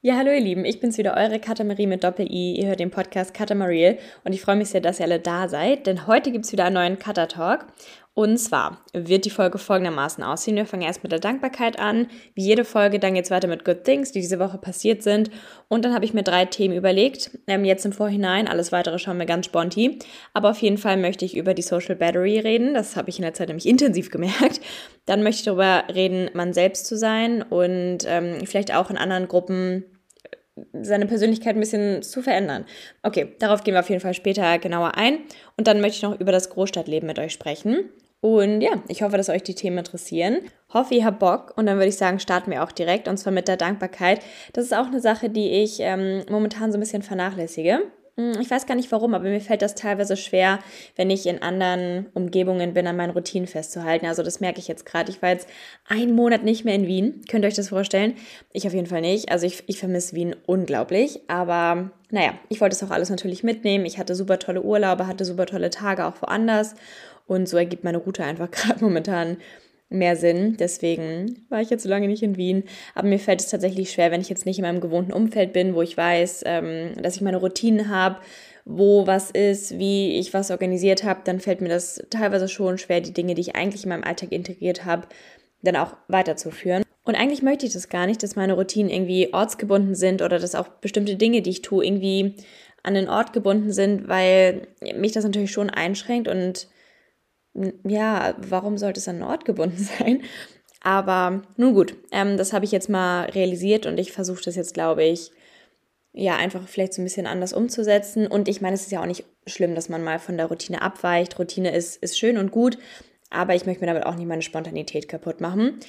Ja, hallo ihr Lieben, ich bin's wieder, eure Katamarie mit Doppel-I. Ihr hört den Podcast Katamariel und ich freue mich sehr, dass ihr alle da seid, denn heute gibt's wieder einen neuen Cutter-Talk. Und zwar wird die Folge folgendermaßen aussehen. Wir fangen erst mit der Dankbarkeit an. Wie jede Folge, dann geht's weiter mit Good Things, die diese Woche passiert sind. Und dann habe ich mir drei Themen überlegt. Ähm, jetzt im Vorhinein, alles weitere schauen wir ganz sponti. Aber auf jeden Fall möchte ich über die Social Battery reden. Das habe ich in der Zeit nämlich intensiv gemerkt. Dann möchte ich darüber reden, man selbst zu sein und ähm, vielleicht auch in anderen Gruppen äh, seine Persönlichkeit ein bisschen zu verändern. Okay, darauf gehen wir auf jeden Fall später genauer ein. Und dann möchte ich noch über das Großstadtleben mit euch sprechen. Und ja, ich hoffe, dass euch die Themen interessieren. Hoffe, ihr habt Bock. Und dann würde ich sagen, starten wir auch direkt. Und zwar mit der Dankbarkeit. Das ist auch eine Sache, die ich ähm, momentan so ein bisschen vernachlässige. Hm, ich weiß gar nicht warum, aber mir fällt das teilweise schwer, wenn ich in anderen Umgebungen bin, an meinen Routinen festzuhalten. Also das merke ich jetzt gerade. Ich war jetzt einen Monat nicht mehr in Wien. Könnt ihr euch das vorstellen? Ich auf jeden Fall nicht. Also ich, ich vermisse Wien unglaublich. Aber naja, ich wollte es auch alles natürlich mitnehmen. Ich hatte super tolle Urlaube, hatte super tolle Tage auch woanders. Und so ergibt meine Route einfach gerade momentan mehr Sinn. Deswegen war ich jetzt so lange nicht in Wien. Aber mir fällt es tatsächlich schwer, wenn ich jetzt nicht in meinem gewohnten Umfeld bin, wo ich weiß, ähm, dass ich meine Routinen habe, wo was ist, wie ich was organisiert habe, dann fällt mir das teilweise schon schwer, die Dinge, die ich eigentlich in meinem Alltag integriert habe, dann auch weiterzuführen. Und eigentlich möchte ich das gar nicht, dass meine Routinen irgendwie ortsgebunden sind oder dass auch bestimmte Dinge, die ich tue, irgendwie an den Ort gebunden sind, weil mich das natürlich schon einschränkt und ja, warum sollte es an einen Ort gebunden sein? Aber nun gut, ähm, das habe ich jetzt mal realisiert und ich versuche das jetzt, glaube ich, ja, einfach vielleicht so ein bisschen anders umzusetzen. Und ich meine, es ist ja auch nicht schlimm, dass man mal von der Routine abweicht. Routine ist, ist schön und gut, aber ich möchte mir damit auch nicht meine Spontanität kaputt machen.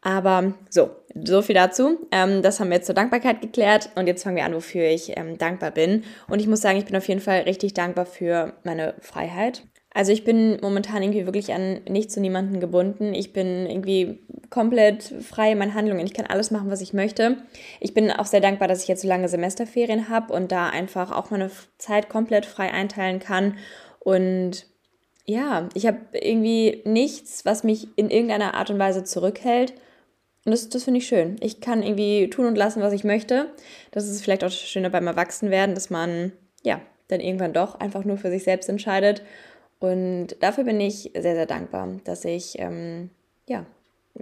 Aber so, so viel dazu. Ähm, das haben wir jetzt zur Dankbarkeit geklärt und jetzt fangen wir an, wofür ich ähm, dankbar bin. Und ich muss sagen, ich bin auf jeden Fall richtig dankbar für meine Freiheit. Also ich bin momentan irgendwie wirklich an nichts zu niemanden gebunden. Ich bin irgendwie komplett frei in meinen Handlungen. Ich kann alles machen, was ich möchte. Ich bin auch sehr dankbar, dass ich jetzt so lange Semesterferien habe und da einfach auch meine Zeit komplett frei einteilen kann. Und ja, ich habe irgendwie nichts, was mich in irgendeiner Art und Weise zurückhält. Und das, das finde ich schön. Ich kann irgendwie tun und lassen, was ich möchte. Das ist vielleicht auch das Schöne beim Erwachsenwerden, dass man ja dann irgendwann doch einfach nur für sich selbst entscheidet und dafür bin ich sehr, sehr dankbar, dass ich ähm, ja,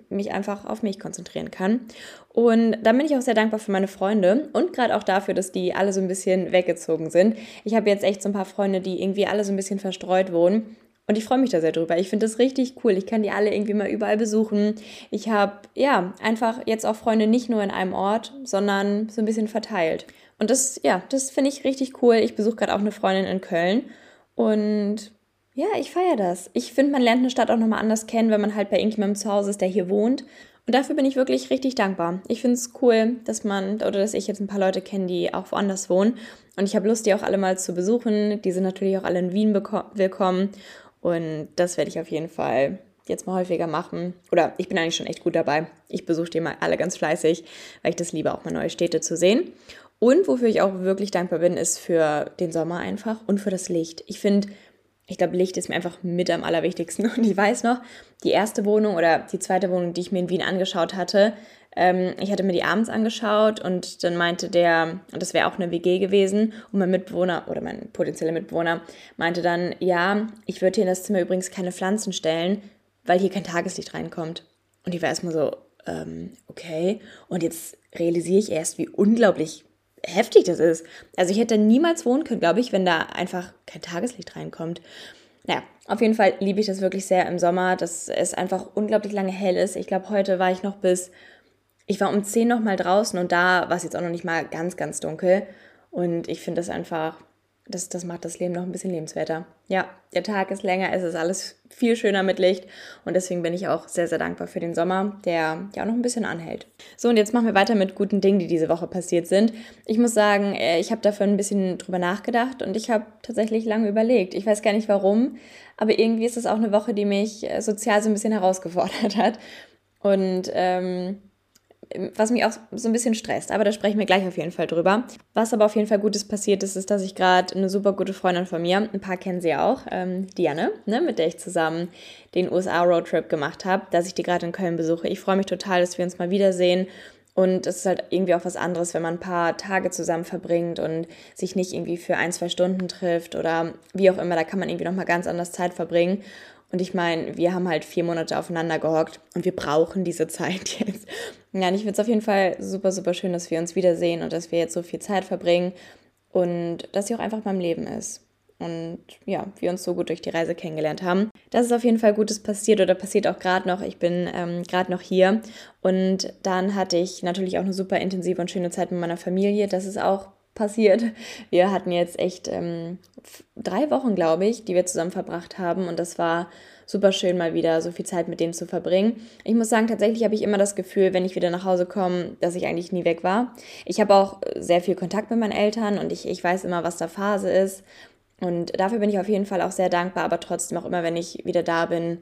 mich einfach auf mich konzentrieren kann. Und dann bin ich auch sehr dankbar für meine Freunde und gerade auch dafür, dass die alle so ein bisschen weggezogen sind. Ich habe jetzt echt so ein paar Freunde, die irgendwie alle so ein bisschen verstreut wohnen. Und ich freue mich da sehr drüber. Ich finde das richtig cool. Ich kann die alle irgendwie mal überall besuchen. Ich habe, ja, einfach jetzt auch Freunde nicht nur in einem Ort, sondern so ein bisschen verteilt. Und das, ja, das finde ich richtig cool. Ich besuche gerade auch eine Freundin in Köln. Und ja, ich feiere das. Ich finde, man lernt eine Stadt auch nochmal anders kennen, wenn man halt bei irgendjemandem zu Hause ist, der hier wohnt. Und dafür bin ich wirklich richtig dankbar. Ich finde es cool, dass man oder dass ich jetzt ein paar Leute kenne, die auch woanders wohnen. Und ich habe Lust, die auch alle mal zu besuchen. Die sind natürlich auch alle in Wien willkommen. Und das werde ich auf jeden Fall jetzt mal häufiger machen. Oder ich bin eigentlich schon echt gut dabei. Ich besuche die mal alle ganz fleißig, weil ich das liebe, auch mal neue Städte zu sehen. Und wofür ich auch wirklich dankbar bin, ist für den Sommer einfach und für das Licht. Ich finde, ich glaube, Licht ist mir einfach mit am allerwichtigsten. Und ich weiß noch, die erste Wohnung oder die zweite Wohnung, die ich mir in Wien angeschaut hatte, ähm, ich hatte mir die abends angeschaut und dann meinte der, und das wäre auch eine WG gewesen, und mein Mitbewohner oder mein potenzieller Mitbewohner meinte dann, ja, ich würde hier in das Zimmer übrigens keine Pflanzen stellen, weil hier kein Tageslicht reinkommt. Und ich war erstmal so, ähm, okay. Und jetzt realisiere ich erst, wie unglaublich heftig das ist. Also ich hätte niemals wohnen können, glaube ich, wenn da einfach kein Tageslicht reinkommt. Naja, auf jeden Fall liebe ich das wirklich sehr im Sommer, dass es einfach unglaublich lange hell ist. Ich glaube, heute war ich noch bis, ich war um 10 noch mal draußen und da war es jetzt auch noch nicht mal ganz, ganz dunkel. Und ich finde das einfach das, das macht das Leben noch ein bisschen lebenswerter. Ja, der Tag ist länger, es ist alles viel schöner mit Licht und deswegen bin ich auch sehr, sehr dankbar für den Sommer, der ja auch noch ein bisschen anhält. So, und jetzt machen wir weiter mit guten Dingen, die diese Woche passiert sind. Ich muss sagen, äh, ich habe dafür ein bisschen drüber nachgedacht und ich habe tatsächlich lange überlegt. Ich weiß gar nicht warum, aber irgendwie ist es auch eine Woche, die mich äh, sozial so ein bisschen herausgefordert hat. Und ähm, was mich auch so ein bisschen stresst, aber da sprechen wir gleich auf jeden Fall drüber. Was aber auf jeden Fall Gutes passiert ist, ist, dass ich gerade eine super gute Freundin von mir, ein paar kennen sie auch, ähm, Diane, ne, mit der ich zusammen den USA-Roadtrip gemacht habe, dass ich die gerade in Köln besuche. Ich freue mich total, dass wir uns mal wiedersehen Und es ist halt irgendwie auch was anderes, wenn man ein paar Tage zusammen verbringt und sich nicht irgendwie für ein, zwei Stunden trifft oder wie auch immer. Da kann man irgendwie nochmal ganz anders Zeit verbringen. Und ich meine, wir haben halt vier Monate aufeinander gehockt und wir brauchen diese Zeit jetzt. Und ich finde es auf jeden Fall super, super schön, dass wir uns wiedersehen und dass wir jetzt so viel Zeit verbringen und dass sie auch einfach beim Leben ist und ja, wir uns so gut durch die Reise kennengelernt haben. Das ist auf jeden Fall Gutes passiert oder passiert auch gerade noch. Ich bin ähm, gerade noch hier und dann hatte ich natürlich auch eine super intensive und schöne Zeit mit meiner Familie. Das ist auch passiert. Wir hatten jetzt echt ähm, drei Wochen, glaube ich, die wir zusammen verbracht haben und das war super schön, mal wieder so viel Zeit mit denen zu verbringen. Ich muss sagen, tatsächlich habe ich immer das Gefühl, wenn ich wieder nach Hause komme, dass ich eigentlich nie weg war. Ich habe auch sehr viel Kontakt mit meinen Eltern und ich, ich weiß immer, was da Phase ist und dafür bin ich auf jeden Fall auch sehr dankbar, aber trotzdem auch immer, wenn ich wieder da bin,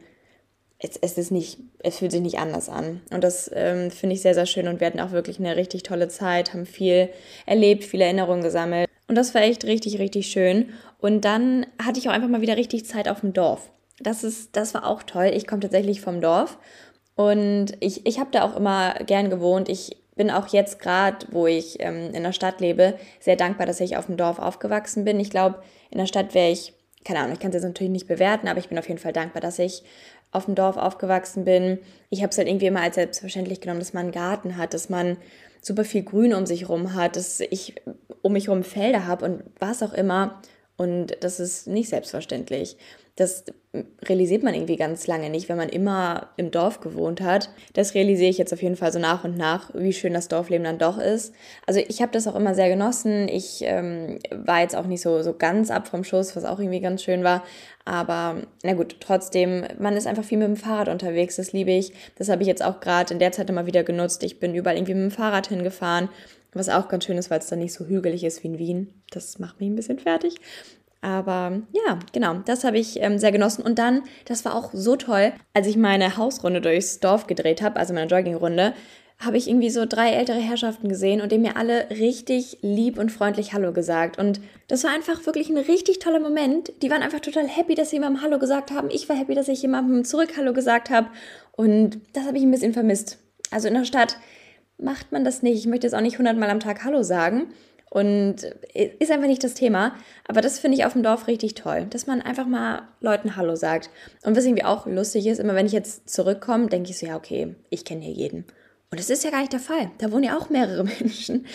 es, es ist nicht, es fühlt sich nicht anders an. Und das ähm, finde ich sehr, sehr schön und wir hatten auch wirklich eine richtig tolle Zeit, haben viel erlebt, viele Erinnerungen gesammelt. Und das war echt richtig, richtig schön. Und dann hatte ich auch einfach mal wieder richtig Zeit auf dem Dorf. Das ist, das war auch toll. Ich komme tatsächlich vom Dorf und ich, ich habe da auch immer gern gewohnt. Ich bin auch jetzt gerade, wo ich ähm, in der Stadt lebe, sehr dankbar, dass ich auf dem Dorf aufgewachsen bin. Ich glaube, in der Stadt wäre ich, keine Ahnung, ich kann es jetzt natürlich nicht bewerten, aber ich bin auf jeden Fall dankbar, dass ich auf dem Dorf aufgewachsen bin. Ich habe es halt irgendwie immer als selbstverständlich genommen, dass man einen Garten hat, dass man super viel Grün um sich herum hat, dass ich um mich herum Felder habe und was auch immer. Und das ist nicht selbstverständlich. Das realisiert man irgendwie ganz lange nicht, wenn man immer im Dorf gewohnt hat. Das realisiere ich jetzt auf jeden Fall so nach und nach, wie schön das Dorfleben dann doch ist. Also ich habe das auch immer sehr genossen. Ich ähm, war jetzt auch nicht so, so ganz ab vom Schuss, was auch irgendwie ganz schön war. Aber na gut, trotzdem, man ist einfach viel mit dem Fahrrad unterwegs, das liebe ich. Das habe ich jetzt auch gerade in der Zeit immer wieder genutzt. Ich bin überall irgendwie mit dem Fahrrad hingefahren, was auch ganz schön ist, weil es dann nicht so hügelig ist wie in Wien. Das macht mich ein bisschen fertig. Aber ja, genau, das habe ich ähm, sehr genossen. Und dann, das war auch so toll, als ich meine Hausrunde durchs Dorf gedreht habe, also meine Joggingrunde, habe ich irgendwie so drei ältere Herrschaften gesehen und denen mir alle richtig lieb und freundlich Hallo gesagt. Und das war einfach wirklich ein richtig toller Moment. Die waren einfach total happy, dass sie jemandem Hallo gesagt haben. Ich war happy, dass ich jemandem zurück Hallo gesagt habe. Und das habe ich ein bisschen vermisst. Also in der Stadt macht man das nicht. Ich möchte jetzt auch nicht hundertmal am Tag Hallo sagen. Und ist einfach nicht das Thema. Aber das finde ich auf dem Dorf richtig toll, dass man einfach mal Leuten Hallo sagt. Und was irgendwie auch lustig ist, immer wenn ich jetzt zurückkomme, denke ich so, ja, okay, ich kenne hier jeden. Und das ist ja gar nicht der Fall. Da wohnen ja auch mehrere Menschen.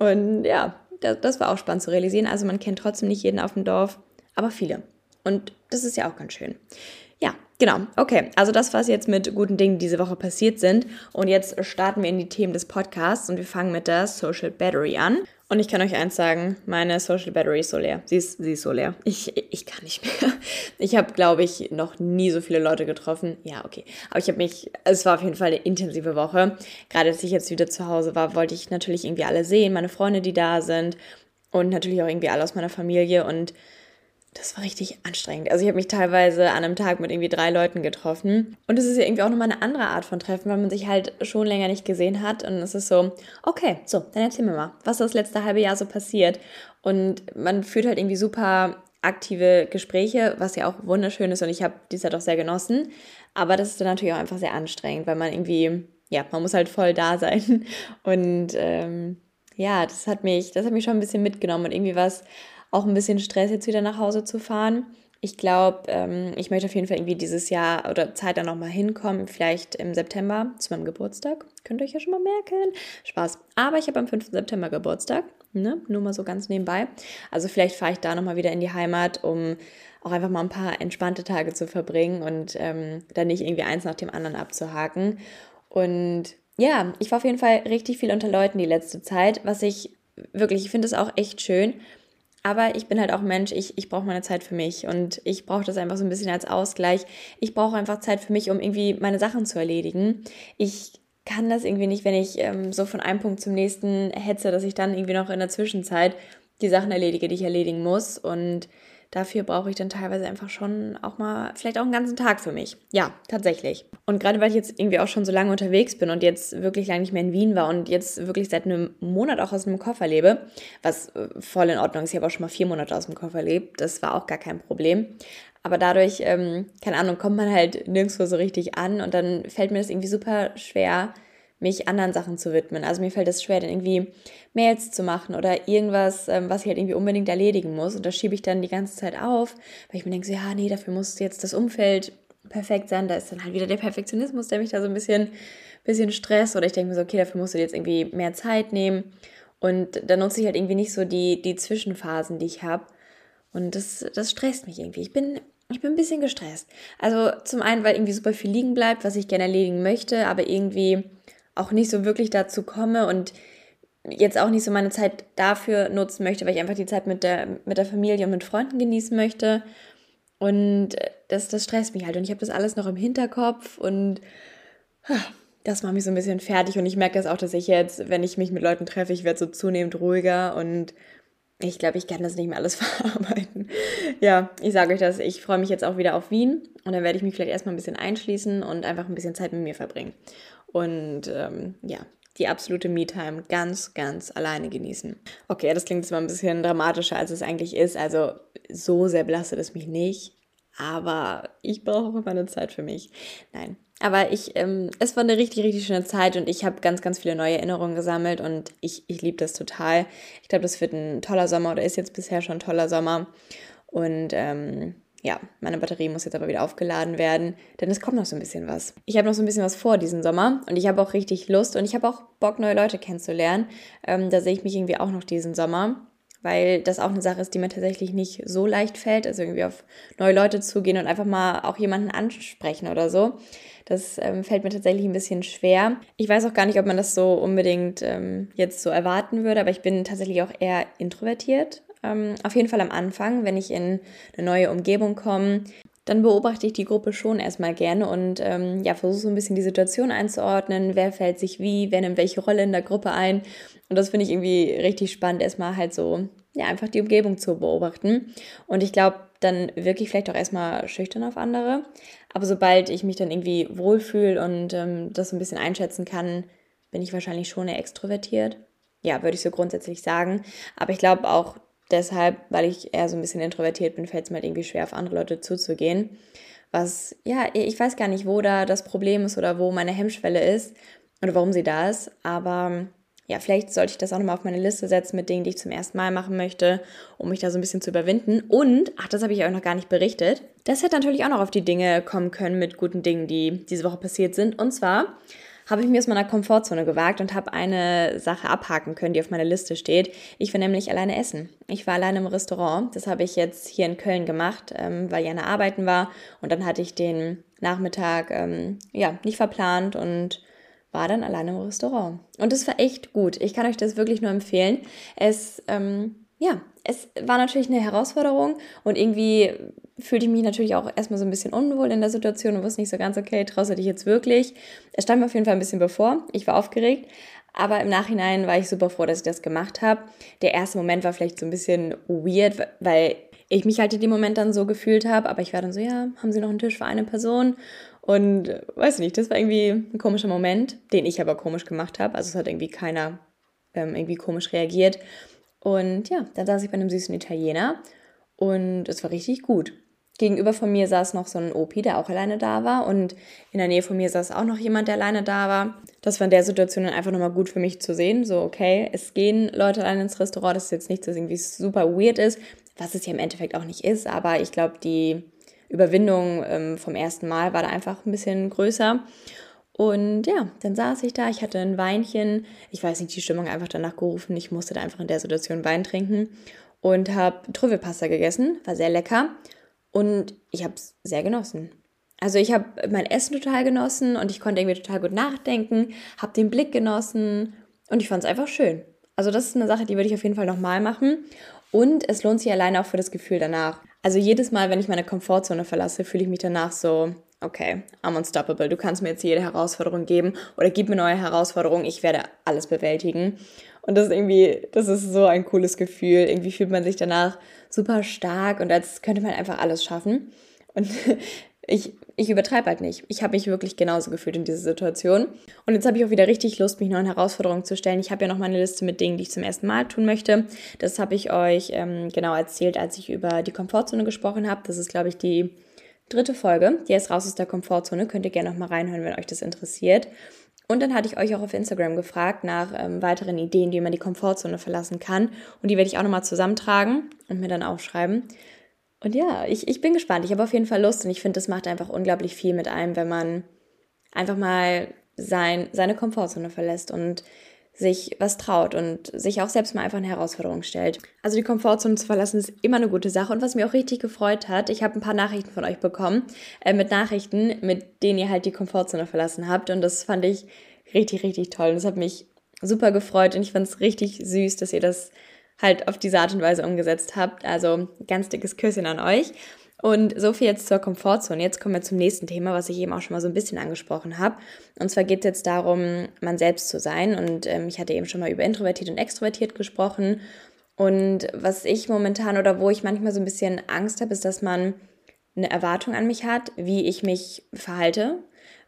Und ja, das, das war auch spannend zu realisieren. Also man kennt trotzdem nicht jeden auf dem Dorf, aber viele. Und das ist ja auch ganz schön. Ja, genau. Okay, also das, was jetzt mit guten Dingen diese Woche passiert sind. Und jetzt starten wir in die Themen des Podcasts und wir fangen mit der Social Battery an. Und ich kann euch eins sagen, meine Social Battery ist so leer. Sie ist, sie ist so leer. Ich, ich kann nicht mehr. Ich habe, glaube ich, noch nie so viele Leute getroffen. Ja, okay. Aber ich habe mich, es war auf jeden Fall eine intensive Woche. Gerade als ich jetzt wieder zu Hause war, wollte ich natürlich irgendwie alle sehen, meine Freunde, die da sind und natürlich auch irgendwie alle aus meiner Familie und das war richtig anstrengend. Also ich habe mich teilweise an einem Tag mit irgendwie drei Leuten getroffen. Und es ist ja irgendwie auch nochmal eine andere Art von Treffen, weil man sich halt schon länger nicht gesehen hat. Und es ist so, okay, so, dann erzähl mir mal, was das letzte halbe Jahr so passiert. Und man führt halt irgendwie super aktive Gespräche, was ja auch wunderschön ist. Und ich habe die Zeit auch sehr genossen. Aber das ist dann natürlich auch einfach sehr anstrengend, weil man irgendwie, ja, man muss halt voll da sein. Und ähm, ja, das hat mich, das hat mich schon ein bisschen mitgenommen. Und irgendwie was auch ein bisschen Stress, jetzt wieder nach Hause zu fahren. Ich glaube, ähm, ich möchte auf jeden Fall irgendwie dieses Jahr oder Zeit dann nochmal hinkommen, vielleicht im September zu meinem Geburtstag. Könnt ihr euch ja schon mal merken. Spaß. Aber ich habe am 5. September Geburtstag, ne? nur mal so ganz nebenbei. Also vielleicht fahre ich da nochmal wieder in die Heimat, um auch einfach mal ein paar entspannte Tage zu verbringen und ähm, dann nicht irgendwie eins nach dem anderen abzuhaken. Und ja, ich war auf jeden Fall richtig viel unter Leuten die letzte Zeit, was ich wirklich, ich finde es auch echt schön, aber ich bin halt auch Mensch, ich, ich brauche meine Zeit für mich und ich brauche das einfach so ein bisschen als Ausgleich. Ich brauche einfach Zeit für mich, um irgendwie meine Sachen zu erledigen. Ich kann das irgendwie nicht, wenn ich ähm, so von einem Punkt zum nächsten hetze, dass ich dann irgendwie noch in der Zwischenzeit die Sachen erledige, die ich erledigen muss. Und dafür brauche ich dann teilweise einfach schon auch mal, vielleicht auch einen ganzen Tag für mich. Ja, tatsächlich. Und gerade weil ich jetzt irgendwie auch schon so lange unterwegs bin und jetzt wirklich lange nicht mehr in Wien war und jetzt wirklich seit einem Monat auch aus einem Koffer lebe, was äh, voll in Ordnung ist, ich habe auch schon mal vier Monate aus dem Koffer lebt, das war auch gar kein Problem. Aber dadurch, ähm, keine Ahnung, kommt man halt nirgendwo so richtig an und dann fällt mir das irgendwie super schwer, mich anderen Sachen zu widmen. Also mir fällt es schwer, dann irgendwie Mails zu machen oder irgendwas, ähm, was ich halt irgendwie unbedingt erledigen muss. Und das schiebe ich dann die ganze Zeit auf, weil ich mir denke, so, ja, nee, dafür muss jetzt das Umfeld perfekt sein. Da ist dann halt wieder der Perfektionismus, der mich da so ein bisschen, bisschen stresst. Oder ich denke mir so, okay, dafür musst du jetzt irgendwie mehr Zeit nehmen. Und dann nutze ich halt irgendwie nicht so die, die Zwischenphasen, die ich habe. Und das, das stresst mich irgendwie. Ich bin ich bin ein bisschen gestresst. Also zum einen, weil irgendwie super viel liegen bleibt, was ich gerne erledigen möchte, aber irgendwie auch nicht so wirklich dazu komme und jetzt auch nicht so meine Zeit dafür nutzen möchte, weil ich einfach die Zeit mit der, mit der Familie und mit Freunden genießen möchte. Und das, das stresst mich halt. Und ich habe das alles noch im Hinterkopf und das macht mich so ein bisschen fertig. Und ich merke das auch, dass ich jetzt, wenn ich mich mit Leuten treffe, ich werde so zunehmend ruhiger und ich glaube, ich kann das nicht mehr alles verarbeiten. Ja, ich sage euch das, ich freue mich jetzt auch wieder auf Wien und dann werde ich mich vielleicht erstmal ein bisschen einschließen und einfach ein bisschen Zeit mit mir verbringen. Und ähm, ja, die absolute Me-Time ganz, ganz alleine genießen. Okay, das klingt jetzt mal ein bisschen dramatischer, als es eigentlich ist. Also so sehr belastet es mich nicht. Aber ich brauche auch immer eine Zeit für mich. Nein, aber ich, ähm, es war eine richtig, richtig schöne Zeit und ich habe ganz, ganz viele neue Erinnerungen gesammelt und ich, ich liebe das total. Ich glaube, das wird ein toller Sommer oder ist jetzt bisher schon ein toller Sommer. Und ähm, ja, meine Batterie muss jetzt aber wieder aufgeladen werden, denn es kommt noch so ein bisschen was. Ich habe noch so ein bisschen was vor diesen Sommer und ich habe auch richtig Lust und ich habe auch Bock, neue Leute kennenzulernen. Ähm, da sehe ich mich irgendwie auch noch diesen Sommer weil das auch eine Sache ist, die mir tatsächlich nicht so leicht fällt, also irgendwie auf neue Leute zugehen und einfach mal auch jemanden ansprechen oder so. Das ähm, fällt mir tatsächlich ein bisschen schwer. Ich weiß auch gar nicht, ob man das so unbedingt ähm, jetzt so erwarten würde, aber ich bin tatsächlich auch eher introvertiert. Ähm, auf jeden Fall am Anfang, wenn ich in eine neue Umgebung komme, dann beobachte ich die Gruppe schon erstmal gerne und ähm, ja, versuche so ein bisschen die Situation einzuordnen, wer fällt sich wie, wer nimmt welche Rolle in der Gruppe ein. Und das finde ich irgendwie richtig spannend, erstmal halt so, ja, einfach die Umgebung zu beobachten. Und ich glaube, dann wirklich vielleicht auch erstmal schüchtern auf andere. Aber sobald ich mich dann irgendwie wohlfühle und ähm, das so ein bisschen einschätzen kann, bin ich wahrscheinlich schon eher extrovertiert. Ja, würde ich so grundsätzlich sagen. Aber ich glaube auch deshalb, weil ich eher so ein bisschen introvertiert bin, fällt es mir halt irgendwie schwer, auf andere Leute zuzugehen. Was, ja, ich weiß gar nicht, wo da das Problem ist oder wo meine Hemmschwelle ist oder warum sie da ist. Aber ja, vielleicht sollte ich das auch nochmal auf meine Liste setzen mit Dingen, die ich zum ersten Mal machen möchte, um mich da so ein bisschen zu überwinden. Und, ach, das habe ich euch noch gar nicht berichtet, das hätte natürlich auch noch auf die Dinge kommen können mit guten Dingen, die diese Woche passiert sind. Und zwar habe ich mir aus meiner Komfortzone gewagt und habe eine Sache abhaken können, die auf meiner Liste steht. Ich war nämlich alleine essen. Ich war alleine im Restaurant. Das habe ich jetzt hier in Köln gemacht, ähm, weil Jana arbeiten war. Und dann hatte ich den Nachmittag ähm, ja nicht verplant und war dann alleine im Restaurant. Und das war echt gut. Ich kann euch das wirklich nur empfehlen. Es, ähm, ja, es war natürlich eine Herausforderung und irgendwie fühlte ich mich natürlich auch erstmal so ein bisschen unwohl in der Situation und wusste nicht so ganz, okay, traust du dich jetzt wirklich? Es stand mir auf jeden Fall ein bisschen bevor. Ich war aufgeregt. Aber im Nachhinein war ich super froh, dass ich das gemacht habe. Der erste Moment war vielleicht so ein bisschen weird, weil ich mich halt in dem Moment dann so gefühlt habe. Aber ich war dann so, ja, haben Sie noch einen Tisch für eine Person? Und weiß nicht, das war irgendwie ein komischer Moment, den ich aber komisch gemacht habe. Also es hat irgendwie keiner ähm, irgendwie komisch reagiert. Und ja, dann saß ich bei einem süßen Italiener und es war richtig gut. Gegenüber von mir saß noch so ein Opi, der auch alleine da war. Und in der Nähe von mir saß auch noch jemand, der alleine da war. Das war in der Situation dann einfach nochmal gut für mich zu sehen. So, okay, es gehen Leute alleine ins Restaurant. Das ist jetzt nichts, das irgendwie super weird ist, was es ja im Endeffekt auch nicht ist. Aber ich glaube, die Überwindung ähm, vom ersten Mal war da einfach ein bisschen größer. Und ja, dann saß ich da, ich hatte ein Weinchen, ich weiß nicht, die Stimmung einfach danach gerufen, ich musste da einfach in der Situation Wein trinken und habe Trüffelpasta gegessen, war sehr lecker und ich habe es sehr genossen. Also ich habe mein Essen total genossen und ich konnte irgendwie total gut nachdenken, habe den Blick genossen und ich fand es einfach schön. Also das ist eine Sache, die würde ich auf jeden Fall nochmal machen und es lohnt sich alleine auch für das Gefühl danach. Also jedes Mal, wenn ich meine Komfortzone verlasse, fühle ich mich danach so, okay, I'm unstoppable. Du kannst mir jetzt jede Herausforderung geben oder gib mir neue Herausforderungen. Ich werde alles bewältigen. Und das ist irgendwie, das ist so ein cooles Gefühl. Irgendwie fühlt man sich danach super stark und als könnte man einfach alles schaffen. Und ich, ich übertreibe halt nicht. Ich habe mich wirklich genauso gefühlt in dieser Situation. Und jetzt habe ich auch wieder richtig Lust, mich neuen Herausforderungen zu stellen. Ich habe ja noch meine Liste mit Dingen, die ich zum ersten Mal tun möchte. Das habe ich euch ähm, genau erzählt, als ich über die Komfortzone gesprochen habe. Das ist, glaube ich, die dritte Folge. Die ist raus aus der Komfortzone. Könnt ihr gerne noch mal reinhören, wenn euch das interessiert. Und dann hatte ich euch auch auf Instagram gefragt nach ähm, weiteren Ideen, wie man die Komfortzone verlassen kann. Und die werde ich auch nochmal zusammentragen und mir dann aufschreiben. Und ja, ich, ich bin gespannt. Ich habe auf jeden Fall Lust und ich finde, das macht einfach unglaublich viel mit einem, wenn man einfach mal sein, seine Komfortzone verlässt und sich was traut und sich auch selbst mal einfach eine Herausforderung stellt. Also die Komfortzone zu verlassen ist immer eine gute Sache und was mir auch richtig gefreut hat, ich habe ein paar Nachrichten von euch bekommen, äh, mit Nachrichten, mit denen ihr halt die Komfortzone verlassen habt und das fand ich richtig, richtig toll und das hat mich super gefreut und ich fand es richtig süß, dass ihr das halt auf diese Art und Weise umgesetzt habt. Also ganz dickes Küsschen an euch. Und so viel jetzt zur Komfortzone. Jetzt kommen wir zum nächsten Thema, was ich eben auch schon mal so ein bisschen angesprochen habe. Und zwar geht es jetzt darum, man selbst zu sein. Und ähm, ich hatte eben schon mal über introvertiert und extrovertiert gesprochen. Und was ich momentan oder wo ich manchmal so ein bisschen Angst habe, ist, dass man eine Erwartung an mich hat, wie ich mich verhalte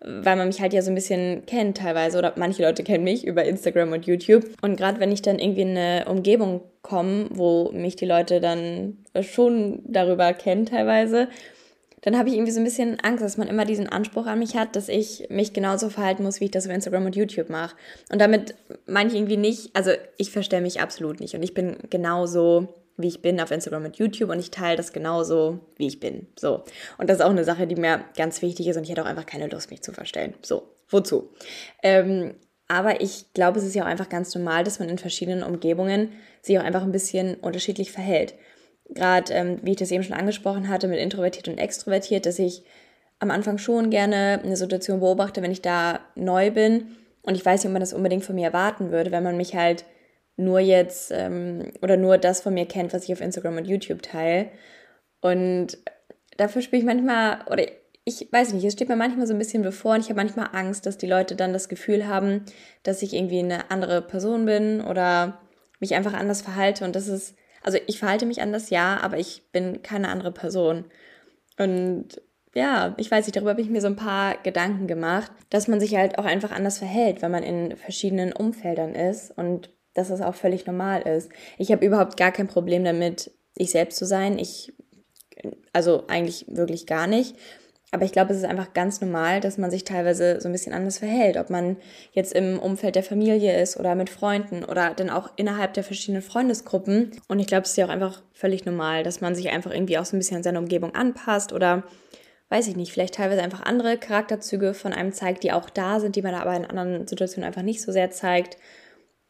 weil man mich halt ja so ein bisschen kennt teilweise oder manche Leute kennen mich über Instagram und YouTube. Und gerade wenn ich dann irgendwie in eine Umgebung komme, wo mich die Leute dann schon darüber kennen teilweise, dann habe ich irgendwie so ein bisschen Angst, dass man immer diesen Anspruch an mich hat, dass ich mich genauso verhalten muss, wie ich das auf Instagram und YouTube mache. Und damit meine ich irgendwie nicht, also ich verstelle mich absolut nicht und ich bin genauso wie ich bin auf Instagram und YouTube und ich teile das genauso, wie ich bin. So. Und das ist auch eine Sache, die mir ganz wichtig ist und ich hätte auch einfach keine Lust, mich zu verstellen. So, wozu? Ähm, aber ich glaube, es ist ja auch einfach ganz normal, dass man in verschiedenen Umgebungen sich auch einfach ein bisschen unterschiedlich verhält. Gerade, ähm, wie ich das eben schon angesprochen hatte, mit introvertiert und extrovertiert, dass ich am Anfang schon gerne eine Situation beobachte, wenn ich da neu bin und ich weiß nicht, ob man das unbedingt von mir erwarten würde, wenn man mich halt nur jetzt ähm, oder nur das von mir kennt, was ich auf Instagram und YouTube teile. Und dafür spüre ich manchmal, oder ich weiß nicht, es steht mir manchmal so ein bisschen bevor und ich habe manchmal Angst, dass die Leute dann das Gefühl haben, dass ich irgendwie eine andere Person bin oder mich einfach anders verhalte. Und das ist, also ich verhalte mich anders, ja, aber ich bin keine andere Person. Und ja, ich weiß nicht, darüber habe ich mir so ein paar Gedanken gemacht, dass man sich halt auch einfach anders verhält, wenn man in verschiedenen Umfeldern ist. Und dass das auch völlig normal ist. Ich habe überhaupt gar kein Problem damit, ich selbst zu sein. Ich, also eigentlich wirklich gar nicht. Aber ich glaube, es ist einfach ganz normal, dass man sich teilweise so ein bisschen anders verhält. Ob man jetzt im Umfeld der Familie ist oder mit Freunden oder dann auch innerhalb der verschiedenen Freundesgruppen. Und ich glaube, es ist ja auch einfach völlig normal, dass man sich einfach irgendwie auch so ein bisschen an seine Umgebung anpasst oder weiß ich nicht, vielleicht teilweise einfach andere Charakterzüge von einem zeigt, die auch da sind, die man aber in anderen Situationen einfach nicht so sehr zeigt.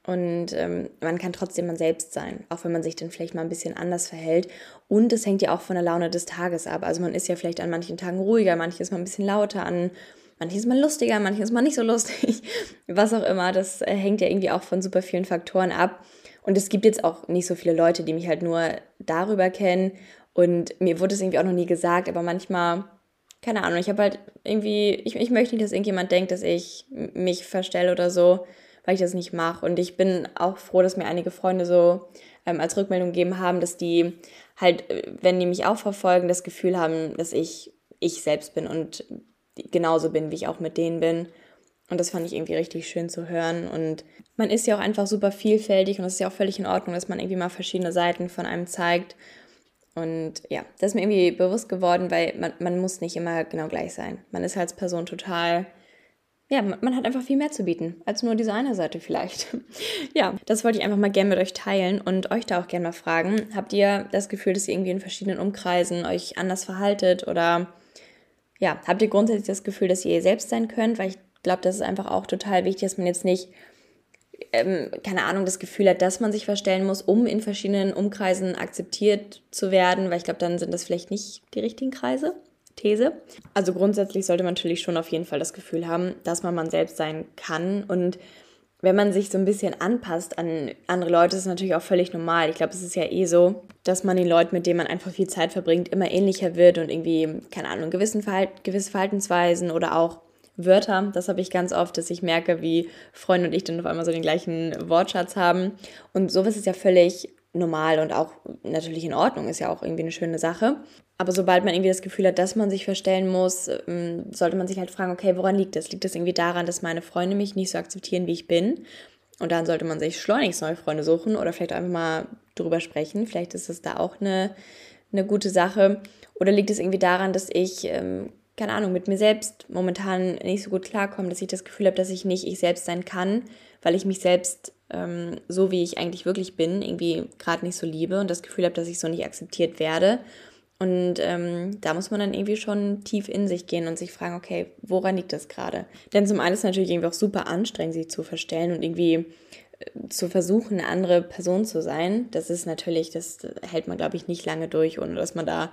Und ähm, man kann trotzdem man selbst sein, auch wenn man sich dann vielleicht mal ein bisschen anders verhält. Und es hängt ja auch von der Laune des Tages ab. Also man ist ja vielleicht an manchen Tagen ruhiger, manches mal ein bisschen lauter an, manches mal lustiger, manches mal nicht so lustig. Was auch immer, das äh, hängt ja irgendwie auch von super vielen Faktoren ab. Und es gibt jetzt auch nicht so viele Leute, die mich halt nur darüber kennen. Und mir wurde es irgendwie auch noch nie gesagt, aber manchmal, keine Ahnung, ich habe halt irgendwie, ich, ich möchte nicht, dass irgendjemand denkt, dass ich mich verstelle oder so weil ich das nicht mache. Und ich bin auch froh, dass mir einige Freunde so ähm, als Rückmeldung gegeben haben, dass die halt, äh, wenn die mich auch verfolgen, das Gefühl haben, dass ich ich selbst bin und genauso bin, wie ich auch mit denen bin. Und das fand ich irgendwie richtig schön zu hören. Und man ist ja auch einfach super vielfältig und es ist ja auch völlig in Ordnung, dass man irgendwie mal verschiedene Seiten von einem zeigt. Und ja, das ist mir irgendwie bewusst geworden, weil man, man muss nicht immer genau gleich sein. Man ist als Person total ja, man hat einfach viel mehr zu bieten, als nur diese eine Seite vielleicht. ja, das wollte ich einfach mal gerne mit euch teilen und euch da auch gerne mal fragen. Habt ihr das Gefühl, dass ihr irgendwie in verschiedenen Umkreisen euch anders verhaltet oder ja, habt ihr grundsätzlich das Gefühl, dass ihr ihr selbst sein könnt? Weil ich glaube, das ist einfach auch total wichtig, dass man jetzt nicht, ähm, keine Ahnung, das Gefühl hat, dass man sich verstellen muss, um in verschiedenen Umkreisen akzeptiert zu werden, weil ich glaube, dann sind das vielleicht nicht die richtigen Kreise. These. Also grundsätzlich sollte man natürlich schon auf jeden Fall das Gefühl haben, dass man man selbst sein kann und wenn man sich so ein bisschen anpasst an andere Leute, ist es natürlich auch völlig normal. Ich glaube, es ist ja eh so, dass man den Leuten, mit denen man einfach viel Zeit verbringt, immer ähnlicher wird und irgendwie, keine Ahnung, gewissen Verhalt, gewisse Verhaltensweisen oder auch Wörter. Das habe ich ganz oft, dass ich merke, wie Freunde und ich dann auf einmal so den gleichen Wortschatz haben. Und sowas ist ja völlig normal und auch natürlich in Ordnung, ist ja auch irgendwie eine schöne Sache. Aber sobald man irgendwie das Gefühl hat, dass man sich verstellen muss, ähm, sollte man sich halt fragen, okay, woran liegt das? Liegt das irgendwie daran, dass meine Freunde mich nicht so akzeptieren, wie ich bin? Und dann sollte man sich schleunigst neue Freunde suchen oder vielleicht einfach mal drüber sprechen. Vielleicht ist das da auch eine, eine gute Sache. Oder liegt es irgendwie daran, dass ich, ähm, keine Ahnung, mit mir selbst momentan nicht so gut klarkomme, dass ich das Gefühl habe, dass ich nicht ich selbst sein kann, weil ich mich selbst ähm, so, wie ich eigentlich wirklich bin, irgendwie gerade nicht so liebe und das Gefühl habe, dass ich so nicht akzeptiert werde. Und ähm, da muss man dann irgendwie schon tief in sich gehen und sich fragen, okay, woran liegt das gerade? Denn zum einen ist es natürlich irgendwie auch super anstrengend, sich zu verstellen und irgendwie äh, zu versuchen, eine andere Person zu sein. Das ist natürlich, das hält man, glaube ich, nicht lange durch, ohne dass man da,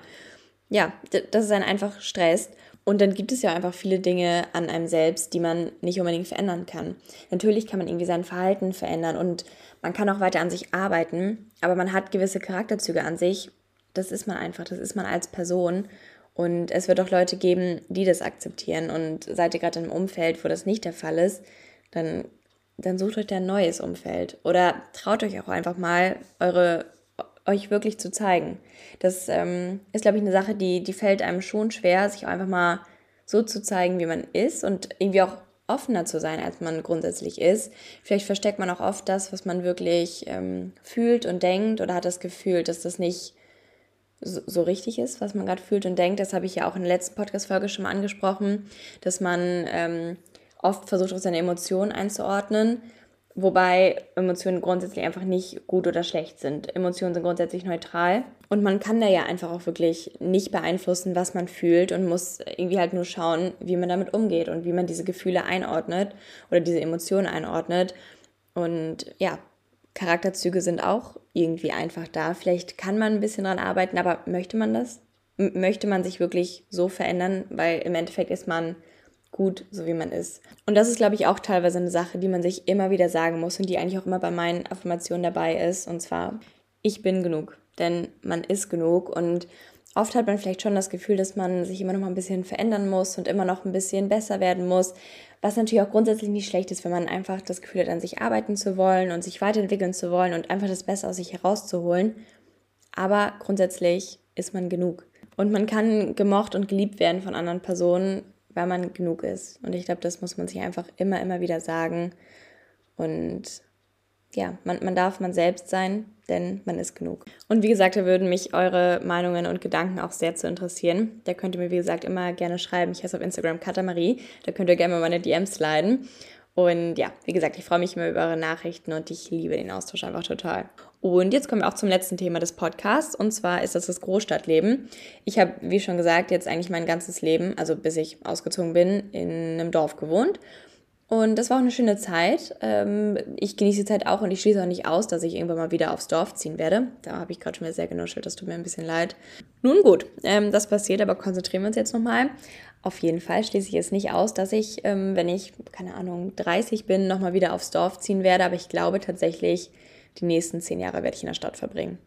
ja, dass es einen einfach stresst. Und dann gibt es ja einfach viele Dinge an einem selbst, die man nicht unbedingt verändern kann. Natürlich kann man irgendwie sein Verhalten verändern und man kann auch weiter an sich arbeiten, aber man hat gewisse Charakterzüge an sich, das ist man einfach, das ist man als Person. Und es wird auch Leute geben, die das akzeptieren. Und seid ihr gerade in einem Umfeld, wo das nicht der Fall ist, dann, dann sucht euch da ein neues Umfeld. Oder traut euch auch einfach mal, eure, euch wirklich zu zeigen. Das ähm, ist, glaube ich, eine Sache, die, die fällt einem schon schwer, sich einfach mal so zu zeigen, wie man ist und irgendwie auch offener zu sein, als man grundsätzlich ist. Vielleicht versteckt man auch oft das, was man wirklich ähm, fühlt und denkt oder hat das Gefühl, dass das nicht so, so richtig ist, was man gerade fühlt und denkt. Das habe ich ja auch in der letzten Podcast-Folge schon mal angesprochen, dass man ähm, oft versucht, auch seine Emotionen einzuordnen, wobei Emotionen grundsätzlich einfach nicht gut oder schlecht sind. Emotionen sind grundsätzlich neutral und man kann da ja einfach auch wirklich nicht beeinflussen, was man fühlt und muss irgendwie halt nur schauen, wie man damit umgeht und wie man diese Gefühle einordnet oder diese Emotionen einordnet. Und ja, Charakterzüge sind auch irgendwie einfach da. Vielleicht kann man ein bisschen dran arbeiten, aber möchte man das? M möchte man sich wirklich so verändern? Weil im Endeffekt ist man gut, so wie man ist. Und das ist, glaube ich, auch teilweise eine Sache, die man sich immer wieder sagen muss und die eigentlich auch immer bei meinen Affirmationen dabei ist. Und zwar, ich bin genug. Denn man ist genug und oft hat man vielleicht schon das Gefühl, dass man sich immer noch mal ein bisschen verändern muss und immer noch ein bisschen besser werden muss. Was natürlich auch grundsätzlich nicht schlecht ist, wenn man einfach das Gefühl hat, an sich arbeiten zu wollen und sich weiterentwickeln zu wollen und einfach das Beste aus sich herauszuholen. Aber grundsätzlich ist man genug. Und man kann gemocht und geliebt werden von anderen Personen, weil man genug ist. Und ich glaube, das muss man sich einfach immer, immer wieder sagen. Und ja, man, man darf man selbst sein, denn man ist genug. Und wie gesagt, da würden mich eure Meinungen und Gedanken auch sehr zu interessieren. Da könnt ihr mir, wie gesagt, immer gerne schreiben. Ich heiße auf Instagram Katamarie. Da könnt ihr gerne mal meine DMs sliden. Und ja, wie gesagt, ich freue mich immer über eure Nachrichten und ich liebe den Austausch einfach total. Und jetzt kommen wir auch zum letzten Thema des Podcasts und zwar ist das das Großstadtleben. Ich habe, wie schon gesagt, jetzt eigentlich mein ganzes Leben, also bis ich ausgezogen bin, in einem Dorf gewohnt und das war auch eine schöne Zeit. Ähm, ich genieße die Zeit auch und ich schließe auch nicht aus, dass ich irgendwann mal wieder aufs Dorf ziehen werde. Da habe ich gerade schon wieder sehr genuschelt, das tut mir ein bisschen leid. Nun gut, ähm, das passiert, aber konzentrieren wir uns jetzt nochmal. Auf jeden Fall schließe ich es nicht aus, dass ich, ähm, wenn ich, keine Ahnung, 30 bin, nochmal wieder aufs Dorf ziehen werde. Aber ich glaube tatsächlich, die nächsten zehn Jahre werde ich in der Stadt verbringen.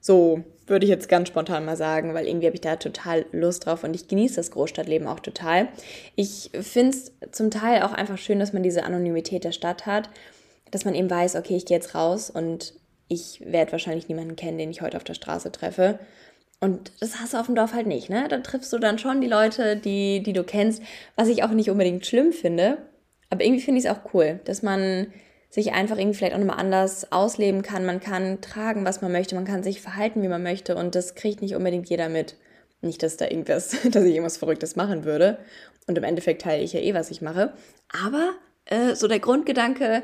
So würde ich jetzt ganz spontan mal sagen, weil irgendwie habe ich da total Lust drauf und ich genieße das Großstadtleben auch total. Ich finde es zum Teil auch einfach schön, dass man diese Anonymität der Stadt hat, dass man eben weiß, okay, ich gehe jetzt raus und ich werde wahrscheinlich niemanden kennen, den ich heute auf der Straße treffe. Und das hast du auf dem Dorf halt nicht, ne? Da triffst du dann schon die Leute, die, die du kennst, was ich auch nicht unbedingt schlimm finde. Aber irgendwie finde ich es auch cool, dass man sich einfach irgendwie vielleicht auch nochmal anders ausleben kann. Man kann tragen, was man möchte, man kann sich verhalten, wie man möchte und das kriegt nicht unbedingt jeder mit. Nicht, dass da irgendwas, dass ich irgendwas Verrücktes machen würde. Und im Endeffekt teile ich ja eh, was ich mache. Aber äh, so der Grundgedanke,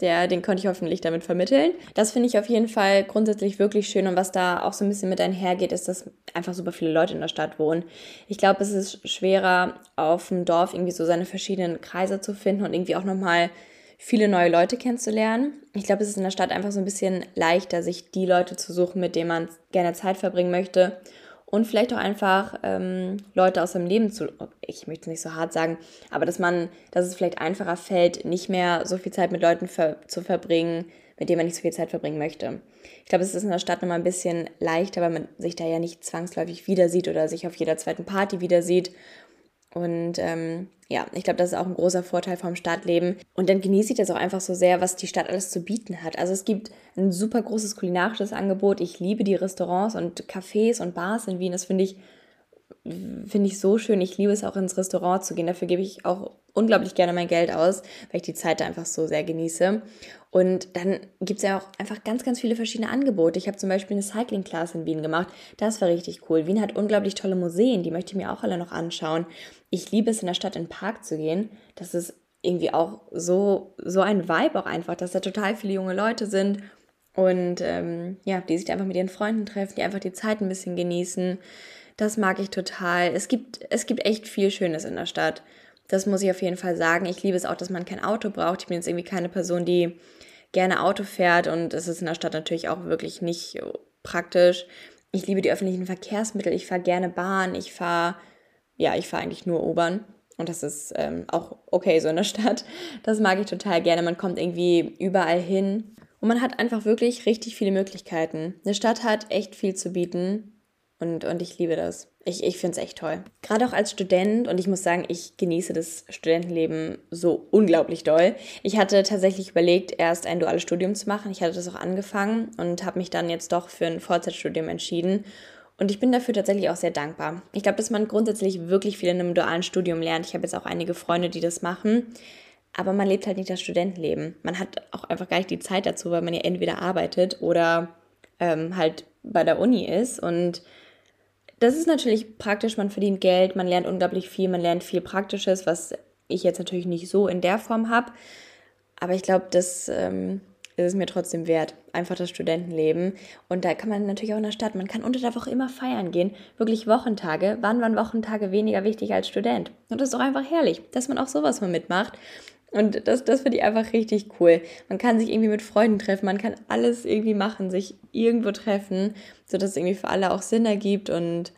der, den konnte ich hoffentlich damit vermitteln. Das finde ich auf jeden Fall grundsätzlich wirklich schön. Und was da auch so ein bisschen mit einhergeht, ist, dass einfach super viele Leute in der Stadt wohnen. Ich glaube, es ist schwerer, auf dem Dorf irgendwie so seine verschiedenen Kreise zu finden und irgendwie auch nochmal viele neue Leute kennenzulernen. Ich glaube, es ist in der Stadt einfach so ein bisschen leichter, sich die Leute zu suchen, mit denen man gerne Zeit verbringen möchte. Und vielleicht auch einfach ähm, Leute aus seinem Leben zu, ich möchte es nicht so hart sagen, aber dass man, dass es vielleicht einfacher fällt, nicht mehr so viel Zeit mit Leuten ver zu verbringen, mit denen man nicht so viel Zeit verbringen möchte. Ich glaube, es ist in der Stadt nochmal ein bisschen leichter, weil man sich da ja nicht zwangsläufig wieder sieht oder sich auf jeder zweiten Party wieder sieht und ähm, ja, ich glaube, das ist auch ein großer Vorteil vom Stadtleben. Und dann genieße ich das auch einfach so sehr, was die Stadt alles zu bieten hat. Also es gibt ein super großes kulinarisches Angebot. Ich liebe die Restaurants und Cafés und Bars in Wien. Das finde ich finde ich so schön. Ich liebe es auch ins Restaurant zu gehen. Dafür gebe ich auch unglaublich gerne mein Geld aus, weil ich die Zeit da einfach so sehr genieße. Und dann gibt es ja auch einfach ganz, ganz viele verschiedene Angebote. Ich habe zum Beispiel eine Cycling-Class in Wien gemacht. Das war richtig cool. Wien hat unglaublich tolle Museen, die möchte ich mir auch alle noch anschauen. Ich liebe es, in der Stadt in den Park zu gehen. Das ist irgendwie auch so, so ein Vibe auch einfach, dass da total viele junge Leute sind und ähm, ja, die sich einfach mit ihren Freunden treffen, die einfach die Zeit ein bisschen genießen. Das mag ich total. Es gibt, es gibt echt viel Schönes in der Stadt. Das muss ich auf jeden Fall sagen. Ich liebe es auch, dass man kein Auto braucht. Ich bin jetzt irgendwie keine Person, die gerne Auto fährt und es ist in der Stadt natürlich auch wirklich nicht praktisch. Ich liebe die öffentlichen Verkehrsmittel. Ich fahre gerne Bahn. Ich fahre, ja, ich fahre eigentlich nur U-Bahn. Und das ist ähm, auch okay so in der Stadt. Das mag ich total gerne. Man kommt irgendwie überall hin. Und man hat einfach wirklich richtig viele Möglichkeiten. Eine Stadt hat echt viel zu bieten. Und, und ich liebe das. Ich, ich finde es echt toll. Gerade auch als Student, und ich muss sagen, ich genieße das Studentenleben so unglaublich doll. Ich hatte tatsächlich überlegt, erst ein duales Studium zu machen. Ich hatte das auch angefangen und habe mich dann jetzt doch für ein Vollzeitstudium entschieden. Und ich bin dafür tatsächlich auch sehr dankbar. Ich glaube, dass man grundsätzlich wirklich viel in einem dualen Studium lernt. Ich habe jetzt auch einige Freunde, die das machen. Aber man lebt halt nicht das Studentenleben. Man hat auch einfach gar nicht die Zeit dazu, weil man ja entweder arbeitet oder ähm, halt bei der Uni ist. Und das ist natürlich praktisch, man verdient Geld, man lernt unglaublich viel, man lernt viel Praktisches, was ich jetzt natürlich nicht so in der Form habe. Aber ich glaube, das ähm, ist es mir trotzdem wert. Einfach das Studentenleben. Und da kann man natürlich auch in der Stadt, man kann unter der Woche immer feiern gehen. Wirklich Wochentage. Wann waren Wochentage weniger wichtig als Student? Und das ist doch einfach herrlich, dass man auch sowas mal mitmacht. Und das, das finde ich einfach richtig cool. Man kann sich irgendwie mit Freunden treffen, man kann alles irgendwie machen, sich irgendwo treffen, sodass es irgendwie für alle auch Sinn ergibt. Und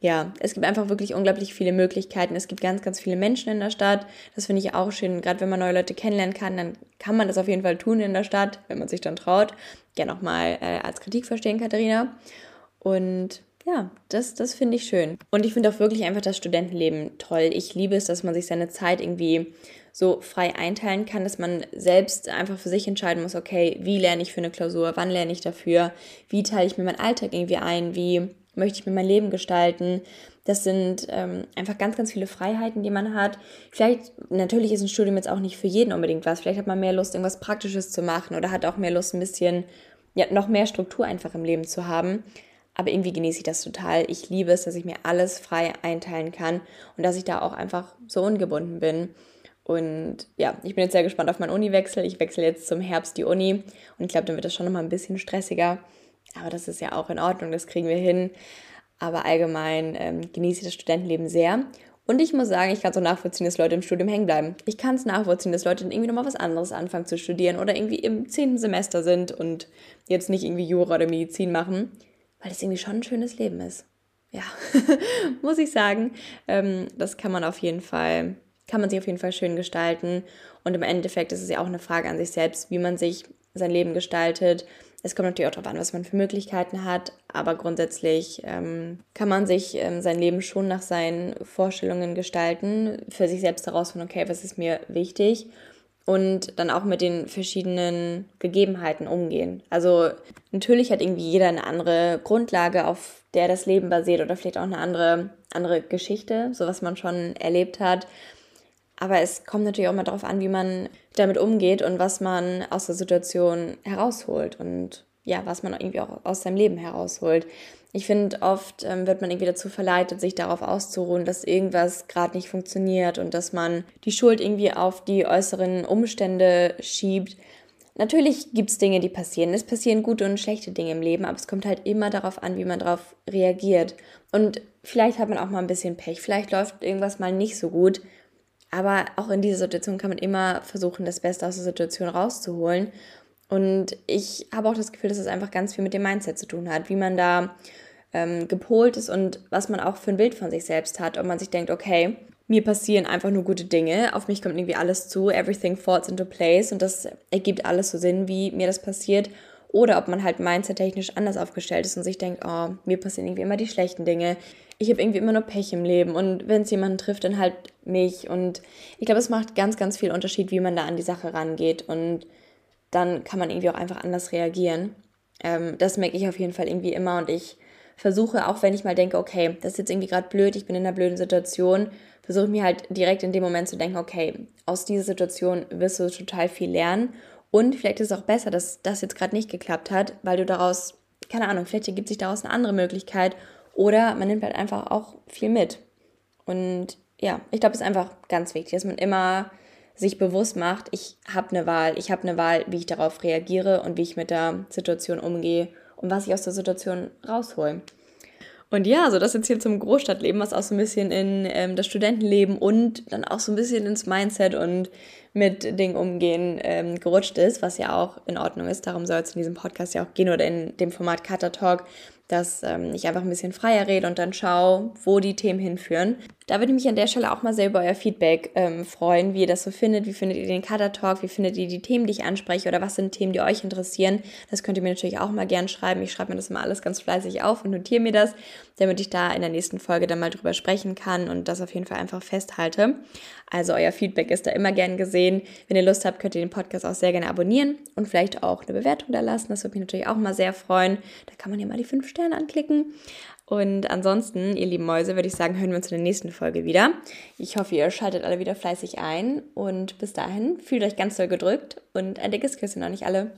ja, es gibt einfach wirklich unglaublich viele Möglichkeiten. Es gibt ganz, ganz viele Menschen in der Stadt. Das finde ich auch schön. Gerade wenn man neue Leute kennenlernen kann, dann kann man das auf jeden Fall tun in der Stadt, wenn man sich dann traut. Gerne auch mal äh, als Kritik verstehen, Katharina. Und ja, das, das finde ich schön. Und ich finde auch wirklich einfach das Studentenleben toll. Ich liebe es, dass man sich seine Zeit irgendwie so frei einteilen kann, dass man selbst einfach für sich entscheiden muss, okay, wie lerne ich für eine Klausur, wann lerne ich dafür, wie teile ich mir meinen Alltag irgendwie ein, wie möchte ich mir mein Leben gestalten. Das sind ähm, einfach ganz, ganz viele Freiheiten, die man hat. Vielleicht, natürlich ist ein Studium jetzt auch nicht für jeden unbedingt was. Vielleicht hat man mehr Lust, irgendwas Praktisches zu machen oder hat auch mehr Lust, ein bisschen, ja, noch mehr Struktur einfach im Leben zu haben. Aber irgendwie genieße ich das total. Ich liebe es, dass ich mir alles frei einteilen kann und dass ich da auch einfach so ungebunden bin. Und ja, ich bin jetzt sehr gespannt auf meinen Uniwechsel. Ich wechsle jetzt zum Herbst die Uni und ich glaube, dann wird das schon nochmal ein bisschen stressiger. Aber das ist ja auch in Ordnung, das kriegen wir hin. Aber allgemein ähm, genieße ich das Studentenleben sehr. Und ich muss sagen, ich kann so nachvollziehen, dass Leute im Studium hängen bleiben. Ich kann es nachvollziehen, dass Leute irgendwie nochmal was anderes anfangen zu studieren oder irgendwie im zehnten Semester sind und jetzt nicht irgendwie Jura oder Medizin machen weil es irgendwie schon ein schönes Leben ist. Ja, muss ich sagen. Ähm, das kann man auf jeden Fall, kann man sich auf jeden Fall schön gestalten. Und im Endeffekt ist es ja auch eine Frage an sich selbst, wie man sich sein Leben gestaltet. Es kommt natürlich auch darauf an, was man für Möglichkeiten hat, aber grundsätzlich ähm, kann man sich ähm, sein Leben schon nach seinen Vorstellungen gestalten, für sich selbst herausfinden, okay, was ist mir wichtig und dann auch mit den verschiedenen Gegebenheiten umgehen. Also natürlich hat irgendwie jeder eine andere Grundlage, auf der das Leben basiert oder vielleicht auch eine andere, andere Geschichte, so was man schon erlebt hat. Aber es kommt natürlich auch mal darauf an, wie man damit umgeht und was man aus der Situation herausholt und ja, was man irgendwie auch aus seinem Leben herausholt. Ich finde, oft ähm, wird man irgendwie dazu verleitet, sich darauf auszuruhen, dass irgendwas gerade nicht funktioniert und dass man die Schuld irgendwie auf die äußeren Umstände schiebt. Natürlich gibt es Dinge, die passieren. Es passieren gute und schlechte Dinge im Leben, aber es kommt halt immer darauf an, wie man darauf reagiert. Und vielleicht hat man auch mal ein bisschen Pech, vielleicht läuft irgendwas mal nicht so gut. Aber auch in dieser Situation kann man immer versuchen, das Beste aus der Situation rauszuholen. Und ich habe auch das Gefühl, dass es einfach ganz viel mit dem Mindset zu tun hat, wie man da ähm, gepolt ist und was man auch für ein Bild von sich selbst hat. Ob man sich denkt, okay, mir passieren einfach nur gute Dinge, auf mich kommt irgendwie alles zu, everything falls into place und das ergibt alles so Sinn, wie mir das passiert. Oder ob man halt mindset-technisch anders aufgestellt ist und sich denkt, oh, mir passieren irgendwie immer die schlechten Dinge. Ich habe irgendwie immer nur Pech im Leben und wenn es jemanden trifft, dann halt mich. Und ich glaube, es macht ganz, ganz viel Unterschied, wie man da an die Sache rangeht. Und dann kann man irgendwie auch einfach anders reagieren. Ähm, das merke ich auf jeden Fall irgendwie immer und ich versuche, auch wenn ich mal denke, okay, das ist jetzt irgendwie gerade blöd, ich bin in einer blöden Situation, versuche mir halt direkt in dem Moment zu denken, okay, aus dieser Situation wirst du total viel lernen. Und vielleicht ist es auch besser, dass das jetzt gerade nicht geklappt hat, weil du daraus, keine Ahnung, vielleicht ergibt sich daraus eine andere Möglichkeit oder man nimmt halt einfach auch viel mit. Und ja, ich glaube, es ist einfach ganz wichtig, dass man immer sich bewusst macht, ich habe eine Wahl, ich habe eine Wahl, wie ich darauf reagiere und wie ich mit der Situation umgehe und was ich aus der Situation raushole. Und ja, so das jetzt hier zum Großstadtleben, was auch so ein bisschen in ähm, das Studentenleben und dann auch so ein bisschen ins Mindset und mit Dingen umgehen ähm, gerutscht ist, was ja auch in Ordnung ist. Darum soll es in diesem Podcast ja auch gehen oder in dem Format Cutter Talk, dass ähm, ich einfach ein bisschen freier rede und dann schaue, wo die Themen hinführen. Da würde ich mich an der Stelle auch mal sehr über euer Feedback ähm, freuen, wie ihr das so findet. Wie findet ihr den Cutter Talk? Wie findet ihr die Themen, die ich anspreche? Oder was sind Themen, die euch interessieren? Das könnt ihr mir natürlich auch mal gern schreiben. Ich schreibe mir das immer alles ganz fleißig auf und notiere mir das, damit ich da in der nächsten Folge dann mal drüber sprechen kann und das auf jeden Fall einfach festhalte. Also euer Feedback ist da immer gern gesehen. Wenn ihr Lust habt, könnt ihr den Podcast auch sehr gerne abonnieren und vielleicht auch eine Bewertung da lassen. Das würde mich natürlich auch mal sehr freuen. Da kann man ja mal die fünf Sterne anklicken. Und ansonsten, ihr lieben Mäuse, würde ich sagen, hören wir uns in der nächsten Folge wieder. Ich hoffe, ihr schaltet alle wieder fleißig ein und bis dahin fühlt euch ganz doll gedrückt und ein dickes Küsschen an euch alle.